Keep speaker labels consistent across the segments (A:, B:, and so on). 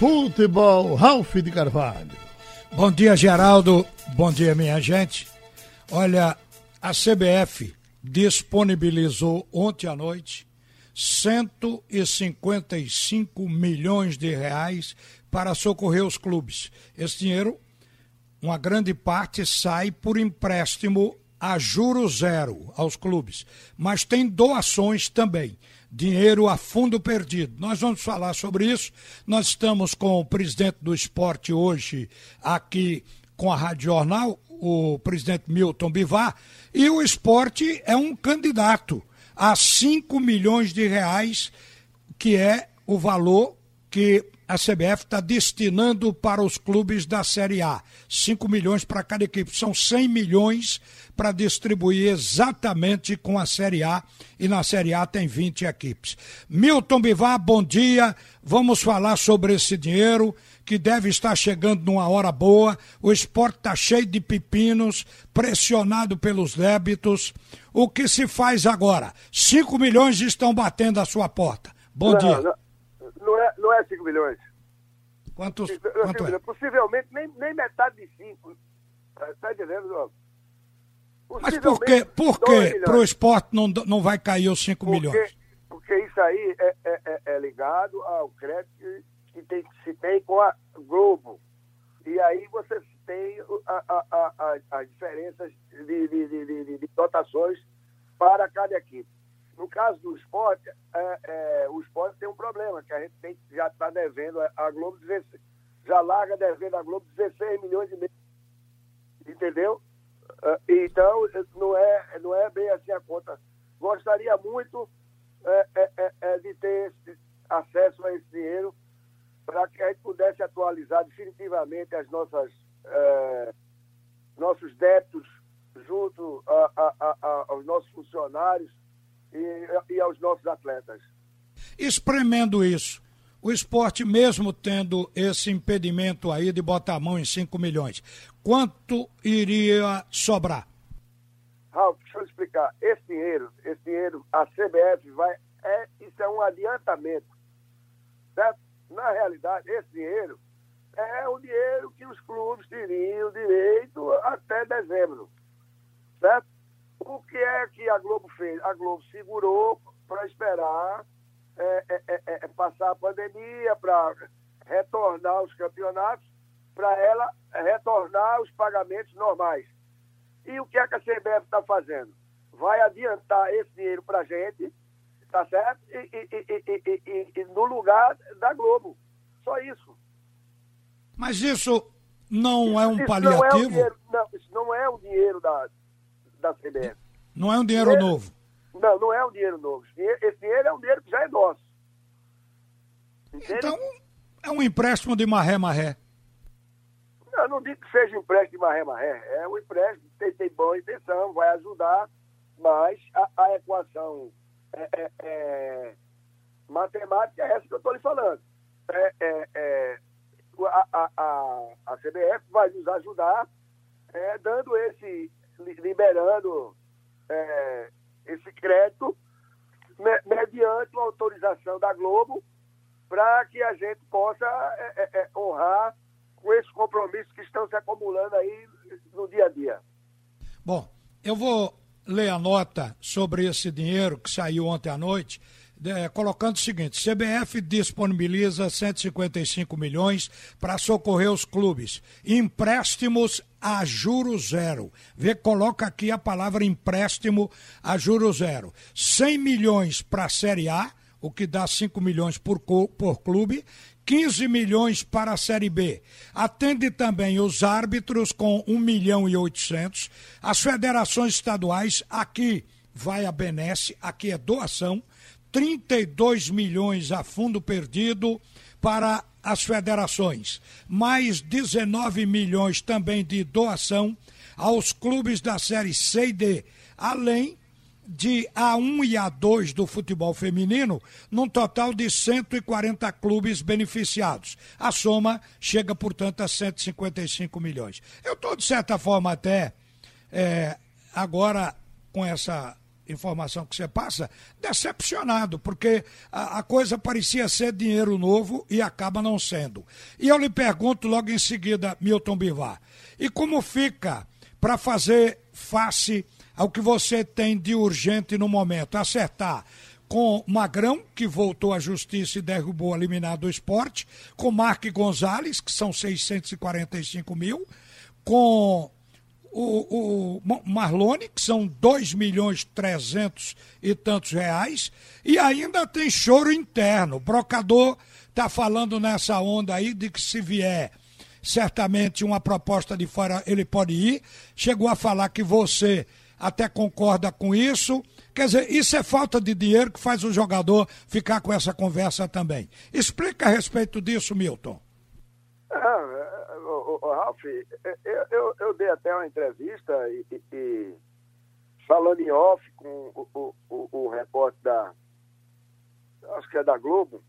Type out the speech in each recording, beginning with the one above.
A: futebol, Ralf de Carvalho.
B: Bom dia, Geraldo. Bom dia, minha gente. Olha, a CBF disponibilizou ontem à noite 155 milhões de reais para socorrer os clubes. Esse dinheiro, uma grande parte sai por empréstimo a juro zero aos clubes, mas tem doações também. Dinheiro a fundo perdido. Nós vamos falar sobre isso. Nós estamos com o presidente do esporte hoje aqui com a Rádio Jornal, o presidente Milton Bivar, e o esporte é um candidato a 5 milhões de reais, que é o valor que a CBF está destinando para os clubes da Série A. 5 milhões para cada equipe. São 100 milhões para distribuir exatamente com a Série A. E na Série A tem 20 equipes. Milton Bivar, bom dia. Vamos falar sobre esse dinheiro que deve estar chegando numa hora boa. O esporte está cheio de pepinos, pressionado pelos débitos. O que se faz agora? 5 milhões estão batendo a sua porta. Bom
C: não,
B: dia.
C: Não não é, não é 5 milhões.
B: Quantos, quanto é?
C: Possivelmente nem, nem metade de 5. Está entendendo?
B: Mas por que, por que para o esporte não, não vai cair os 5 milhões?
C: Porque isso aí é, é, é, é ligado ao crédito que, tem, se tem com a Globo. E aí você tem a, a, a, as diferenças de, de, de, de dotações para cada equipe. No caso do esporte, é, é, o esporte tem um problema, que a gente tem, já está devendo a Globo 16, já larga devendo a Globo 16 milhões de meio. Entendeu? É, então, não é, não é bem assim a conta. Gostaria muito é, é, é de ter acesso a esse dinheiro para que a gente pudesse atualizar definitivamente as nossas nossos débitos junto a, a, a, aos nossos funcionários e, e aos nossos atletas.
B: Espremendo isso, o esporte, mesmo tendo esse impedimento aí de botar a mão em 5 milhões, quanto iria sobrar?
C: Ralf, deixa eu explicar. Esse dinheiro, esse dinheiro, a CBF vai. É, isso é um adiantamento. Certo? Na realidade, esse dinheiro é o dinheiro que os clubes teriam direito até dezembro. Certo? O que é que a Globo fez? A Globo segurou para esperar é, é, é, é, passar a pandemia, para retornar os campeonatos, para ela retornar os pagamentos normais. E o que é que a CBF está fazendo? Vai adiantar esse dinheiro para a gente, tá certo? E, e, e, e, no lugar da Globo. Só isso.
B: Mas isso não é um isso paliativo? Não, é um
C: dinheiro, não, isso não é o dinheiro da, da CBF.
B: Não é um dinheiro, dinheiro novo?
C: Não, não é um dinheiro novo. Esse dinheiro é um dinheiro que já é nosso.
B: Entende? Então, é um empréstimo de maré-maré.
C: Não, não digo que seja um empréstimo de maré-maré. É um empréstimo, tem, tem boa intenção, vai ajudar, mas a, a equação é, é, é, matemática é essa que eu estou lhe falando. É, é, é, a, a, a, a CBF vai nos ajudar dando esse, liberando é, esse crédito me, mediante uma autorização da Globo para que a gente possa é, é, é, honrar com esses compromissos que estão se acumulando aí no dia a dia.
B: Bom, eu vou ler a nota sobre esse dinheiro que saiu ontem à noite é, colocando o seguinte: CBF disponibiliza 155 milhões para socorrer os clubes. Empréstimos a juro zero. Vê, coloca aqui a palavra empréstimo a juro zero. 100 milhões para a Série A, o que dá 5 milhões por, por clube. 15 milhões para a Série B. Atende também os árbitros com 1 milhão e 800. As federações estaduais, aqui vai a Benesse, aqui é doação. 32 milhões a fundo perdido para as federações, mais 19 milhões também de doação aos clubes da Série C e D, além de A1 e A2 do futebol feminino, num total de 140 clubes beneficiados. A soma chega, portanto, a 155 milhões. Eu estou, de certa forma, até é, agora com essa informação que você passa, decepcionado, porque a, a, coisa parecia ser dinheiro novo e acaba não sendo. E eu lhe pergunto logo em seguida, Milton Bivar, e como fica para fazer face ao que você tem de urgente no momento? Acertar com Magrão, que voltou à justiça e derrubou a liminar do esporte, com Mark Gonzalez, que são 645 mil, com o, o Marlone, que são 2 milhões 300 e tantos reais, e ainda tem choro interno. O brocador está falando nessa onda aí de que se vier certamente uma proposta de fora ele pode ir. Chegou a falar que você até concorda com isso. Quer dizer, isso é falta de dinheiro que faz o jogador ficar com essa conversa também. Explica a respeito disso, Milton.
C: Ah, Ralf, eu, eu, eu, dei até uma entrevista e, e, e falando em off com o, o, o, o, repórter da, acho que é da Globo,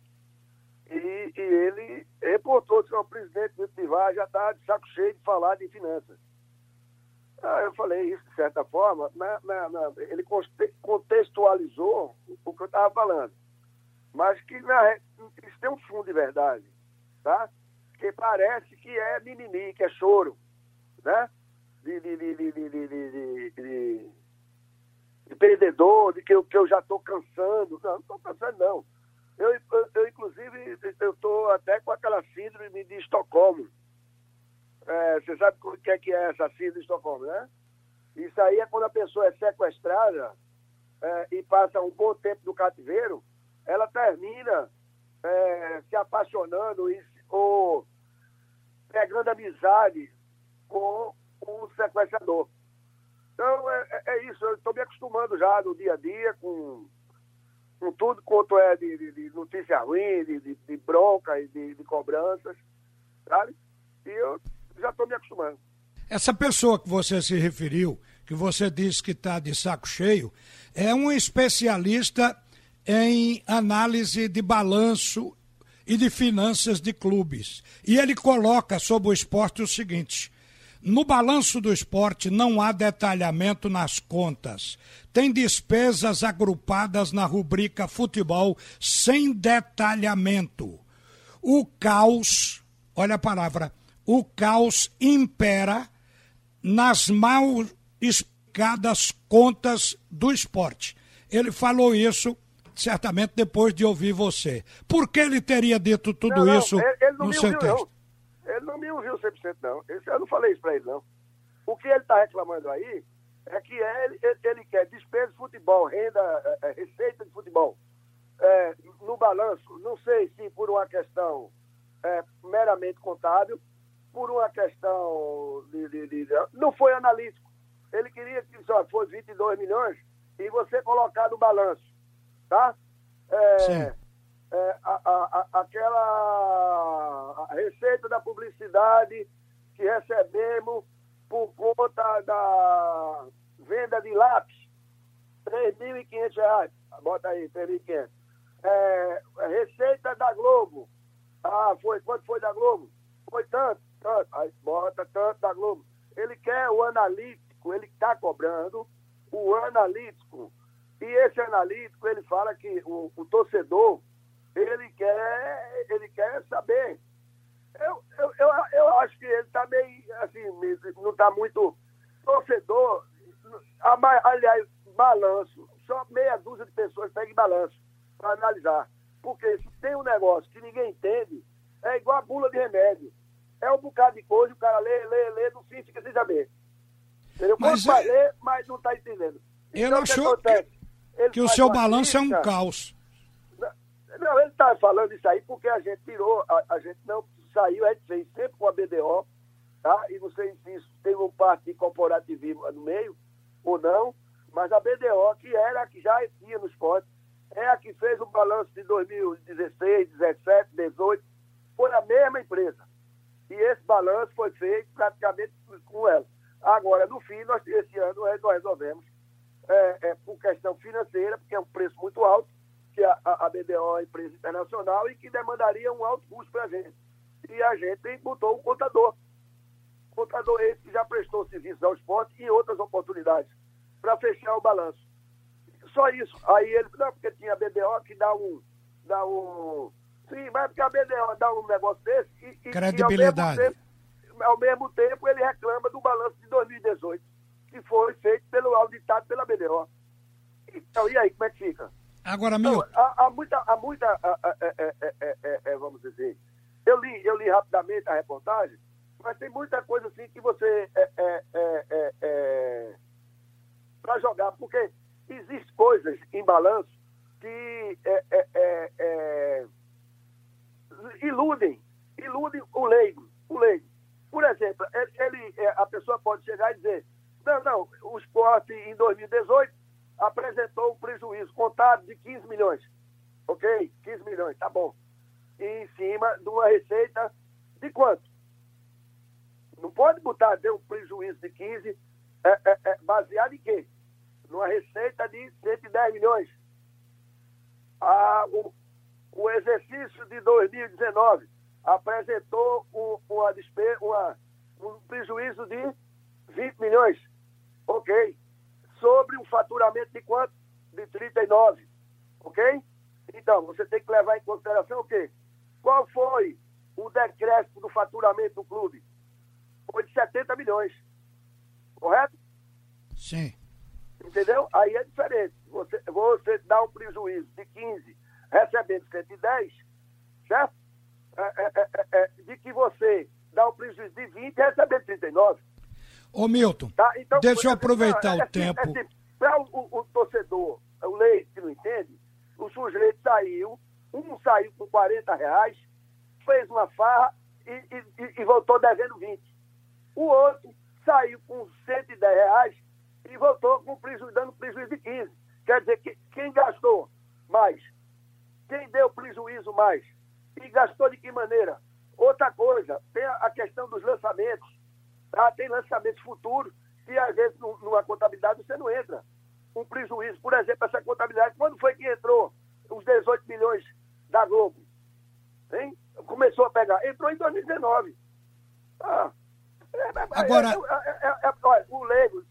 C: e, e ele reportou que o presidente do Pivar já está de saco cheio de falar de finanças. Eu falei isso de certa forma, na, ele contextualizou o que eu estava falando. Mas que isso tem um fundo de verdade, tá? Porque parece que é mimimi, que é choro, né? De, de, de, de, de, de, de, de perdedor, de que eu, que eu já estou cansando. Não, não estou cansando, não. Eu, eu, eu inclusive, eu estou até com aquela síndrome de Estocolmo. É, você sabe o que é, que é essa síndrome de Estocolmo, né? Isso aí é quando a pessoa é sequestrada é, e passa um bom tempo no cativeiro, ela termina é, se apaixonando e, ou pegando amizade com o sequestrador. Então, é, é, é isso, eu estou me acostumando já no dia a dia com, com tudo quanto é de, de, de notícia ruim, de, de, de bronca e de, de cobranças, sabe? E eu já estou me acostumando.
B: Essa pessoa que você se referiu, que você disse que está de saco cheio, é um especialista em análise de balanço e de finanças de clubes. E ele coloca sobre o esporte o seguinte: no balanço do esporte não há detalhamento nas contas. Tem despesas agrupadas na rubrica futebol sem detalhamento. O caos, olha a palavra, o caos impera nas mal explicadas contas do esporte. Ele falou isso certamente depois de ouvir você. Por que ele teria dito tudo
C: não, não,
B: isso
C: ele, ele
B: no seu texto?
C: Não. Ele não me ouviu 100%, não. Eu não falei isso para ele, não. O que ele está reclamando aí é que ele, ele, ele, quer despesa de futebol, renda, é, é, receita de futebol. É, no balanço, não sei se por uma questão é, meramente contábil, por uma questão de, de, de, Não foi analítico. Ele queria que só fosse 22 milhões e você colocar no balanço tá? É, é, a, a, a, aquela receita da publicidade que recebemos por conta da venda de lápis, R$ 3.500. Bota aí, R$ 3.500. É, receita da Globo. Ah, foi, quanto foi da Globo? Foi tanto, tanto. Aí bota tanto da Globo. Ele quer o analítico, ele está cobrando o analítico e esse analítico, ele fala que o, o torcedor, ele quer, ele quer saber. Eu, eu, eu, eu acho que ele está meio, assim, não está muito... Torcedor, aliás, balanço, só meia dúzia de pessoas pegam balanço para analisar. Porque se tem um negócio que ninguém entende, é igual a bula de remédio. É um bocado de coisa, o cara lê, lê, lê, fim fica sem saber. Entendeu? Mas é... ler, mas não está entendendo.
B: Então, ele achou que, que o seu balanço é um caos.
C: Não, ele está falando isso aí porque a gente tirou, a, a, gente não saiu, a gente fez sempre com a BDO, tá? E não sei se isso tem um parte de corporativismo no meio ou não, mas a BDO, que era a que já tinha no esporte, é a que fez o balanço de 2016, 17, 18, foi a mesma empresa. E esse balanço foi feito praticamente com ela. Agora, no fim, nós, esse ano, nós resolvemos é, é, por questão financeira, porque é um preço muito alto, que a, a, BDO é uma empresa internacional e que demandaria um alto custo para a gente. E a gente botou um contador. Contador esse que já prestou serviço ao esporte e outras oportunidades para fechar o balanço. só isso. Aí ele, não, porque tinha BDO que dá um. Dá um sim, mas porque a BDO dá um negócio desse e.
B: Credibilidade.
C: E ao, mesmo tempo, ao mesmo tempo ele reclama do balanço de 2018, que foi feito pelo auditado pela BDO. Então, e aí, como é que fica?
B: Agora, meu. Então,
C: há, há, muita. Há muita é, é, é, vamos dizer. Eu li, eu li rapidamente a reportagem, mas tem muita coisa assim que você. para jogar, porque existem coisas em balanço que iludem, iludem o leigo, o leigo. Por exemplo, ele, a pessoa pode chegar e dizer, não, não, o esporte em 2018 apresentou um prejuízo contábil de 15 milhões. Ok? 15 milhões, tá bom. E em cima de uma receita de quanto? Não pode botar ter um prejuízo de 15 é, é, é, baseado em quê? Numa receita de 110 milhões. Ah, o, o exercício de 2019 apresentou um, uma, uma, um prejuízo de 20 milhões. Ok sobre um faturamento de quanto? De 39. Ok? Então, você tem que levar em consideração o quê? Qual foi o decréscimo do faturamento do clube? Foi de 70 milhões. Correto?
B: Sim.
C: Entendeu? Aí é diferente. Você, você dá um prejuízo de 15 recebendo 110, certo? É, é, é, é, é, de que você dá um prejuízo de 20 recebendo 39.
B: Ô Milton, tá? então, deixa eu aproveitar é, o tempo. É,
C: assim, Para o, o, o, torcedor, o leite que não entende, o sujeito saiu, um saiu com 40 reais, fez uma farra e, e, e voltou devendo 20. O outro saiu com 110 reais e voltou com prejuízo, dando prejuízo de 15. Quer dizer, que, quem gastou mais? Quem deu prejuízo mais? E gastou de que maneira? Outra coisa, tem a questão dos lançamentos. Tá? Tem lançamentos futuros que, às vezes, numa contabilidade você não entra. Um prejuízo, por exemplo, essa contabilidade, quando foi que entrou os 18 milhões da Globo? Hein? Começou a pegar. Entrou em 2019. Ah, é, é, é,
B: Agora.
C: É, é, olha, o leigo,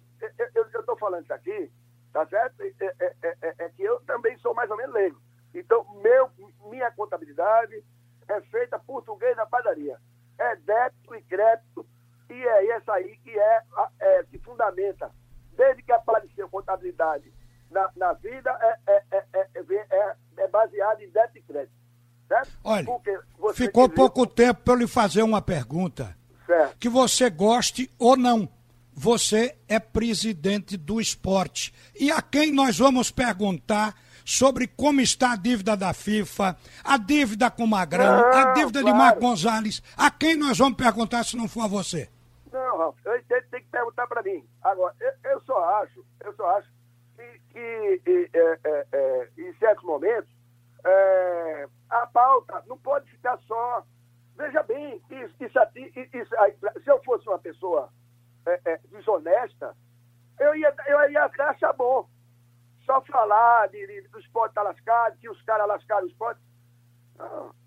C: eu estou falando isso aqui, tá certo? É, que eu também sou mais ou menos leigo. Então, meu, minha contabilidade é feita português da padaria. É débito e crédito e é essa aí que é, é que fundamenta, desde que apareceu contabilidade na, na vida, é, é, é, é, é baseado em débito e crédito. Certo?
B: Olha, ficou pouco tempo para eu lhe fazer uma pergunta.
C: Certo.
B: Que você goste ou não. Você é presidente do esporte. E a quem nós vamos perguntar sobre como está a dívida da FIFA, a dívida com o Magrão, não, a dívida claro. de Marco Gonzalez. A quem nós vamos perguntar se não for a você?
C: Não, Ralf, eu entendo tem que perguntar para mim. Agora, eu, eu, só acho, eu só acho que, que é, é, é, em certos momentos é, a pauta não pode ficar só. Veja bem, isso, isso, isso, se eu fosse uma pessoa é, é, desonesta, eu ia, eu ia achar bom. Só falar de, de, do esporte tá lascado, que os caras lascaram o esporte.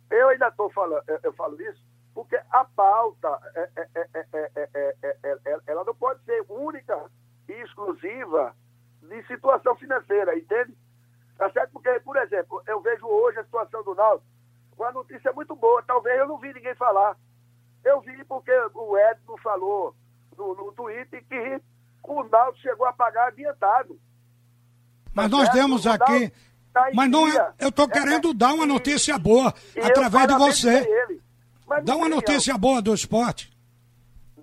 C: Eu ainda estou falando, eu, eu falo isso porque a pauta é, é, é, ela não pode ser única e exclusiva de situação financeira, entende? Tá certo? Porque, por exemplo, eu vejo hoje a situação do Náutico, uma notícia muito boa, talvez eu não vi ninguém falar. Eu vi porque o Edson falou no, no Twitter que o Náutico chegou a pagar adiantado.
B: Mas tá nós certo? demos aqui. Tá mas não é, eu estou querendo dar uma notícia boa através de você. Mas Dá uma notícia boa do esporte.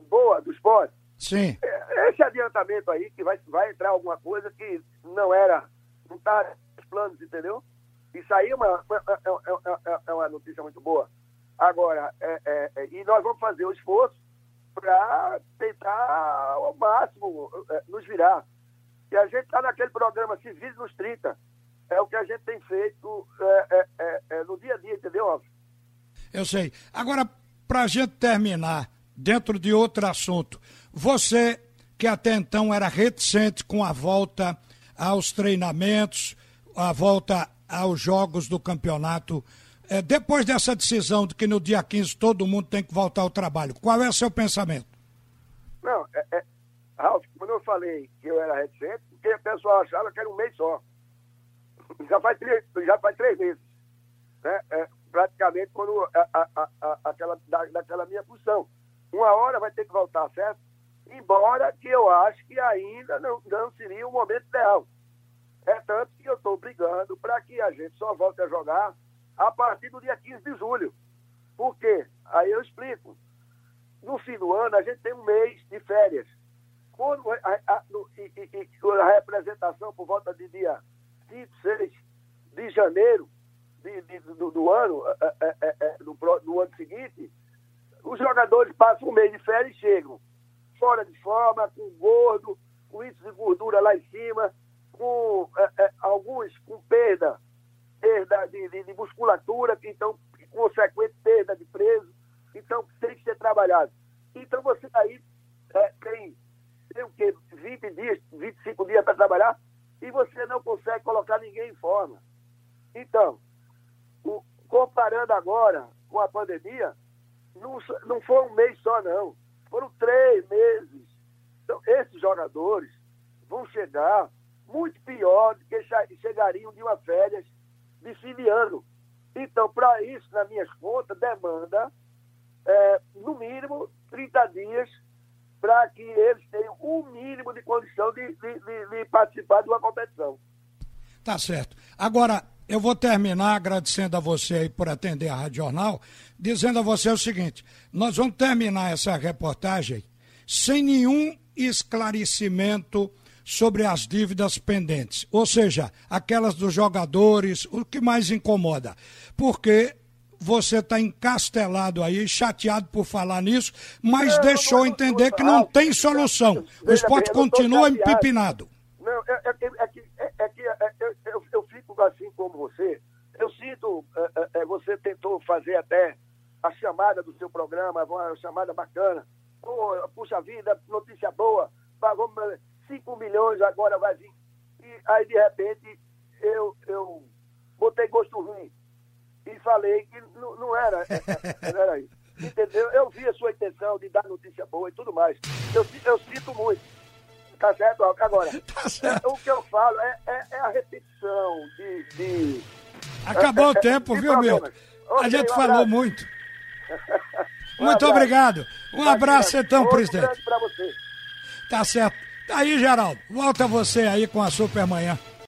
C: Boa do esporte?
B: Sim.
C: É, esse adiantamento aí, que vai, vai entrar alguma coisa que não era, não está nos planos, entendeu? Isso aí é uma, é, é, é uma notícia muito boa. Agora, é, é, e nós vamos fazer o esforço para tentar ao máximo nos virar. E a gente está naquele programa Se Vise nos 30. É o que a gente tem feito no dia a dia, entendeu, Óbvio?
B: Eu sei. Agora, para a gente terminar, dentro de outro assunto, você que até então era reticente com a volta aos treinamentos, a volta aos jogos do campeonato, é, depois dessa decisão de que no dia 15 todo mundo tem que voltar ao trabalho, qual é o seu pensamento?
C: Não, é, é, Ralf, quando eu falei que eu era reticente, porque o pessoal achava que era um mês só. já faz três, já faz três meses. Né? É, praticamente quando a, a, a, aquela, da, daquela minha função. Uma hora vai ter que voltar, certo? Embora que eu acho que ainda não, não seria o momento ideal. É tanto que eu estou brigando para que a gente só volte a jogar a partir do dia 15 de julho. Por quê? Aí eu explico. No fim do ano, a gente tem um mês de férias. Quando a, a, no, e, e, a representação por volta de dia 26 de janeiro de, de, do, do, ano, é, é, é, é ano seguinte, os jogadores passam um mês de férias e chegam fora de forma, com gordo, com índice de gordura lá em cima, com é, é, alguns com perda, perda de, de, de musculatura, que então, consequente perda de preso. Então, tem que ser trabalhado. Então, você aí é, tem, tem o quê? 20 dias, 25 dias para trabalhar e você não consegue colocar ninguém em forma. Então, comparando agora com a pandemia, não, não foi um mês só, não. Foram três meses. Então, esses jogadores vão chegar muito pior do que chegariam de uma férias de fim de ano. Então, para isso, nas minhas contas, demanda, é, no mínimo, 30 dias para que eles tenham o mínimo de condição de, de, de, de participar de uma competição.
B: Tá certo. Agora, eu vou terminar agradecendo a você aí por atender a Rádio Jornal, dizendo a você o seguinte: nós vamos terminar essa reportagem sem nenhum esclarecimento sobre as dívidas pendentes, ou seja, aquelas dos jogadores, o que mais incomoda, porque você está encastelado aí, chateado por falar nisso, mas não, deixou não, entender que não tem solução. O esporte continua empipinado.
C: Não, é, é, é, que, é que eu, eu, fico assim como você. Eu sinto, é, você tentou fazer até a chamada do seu programa, uma chamada bacana. Pô, puxa vida, notícia boa, pagou 5 milhões, agora vai vir. E aí, de repente, eu, eu botei gosto ruim e falei que não, não, era, é, é, não era isso. Entendeu? Eu vi a sua intenção de dar notícia boa e tudo mais. Eu, eu sinto muito. Tá certo? Agora, tá certo. o que eu falo é, é, é a repetição de. de
B: Acabou o tempo, viu, Milton? A gente um falou muito. um muito abraço. obrigado. Um abraço, então, presidente.
C: Um para você.
B: Tá certo. Tá aí, Geraldo. Volta você aí com a Supermanhã.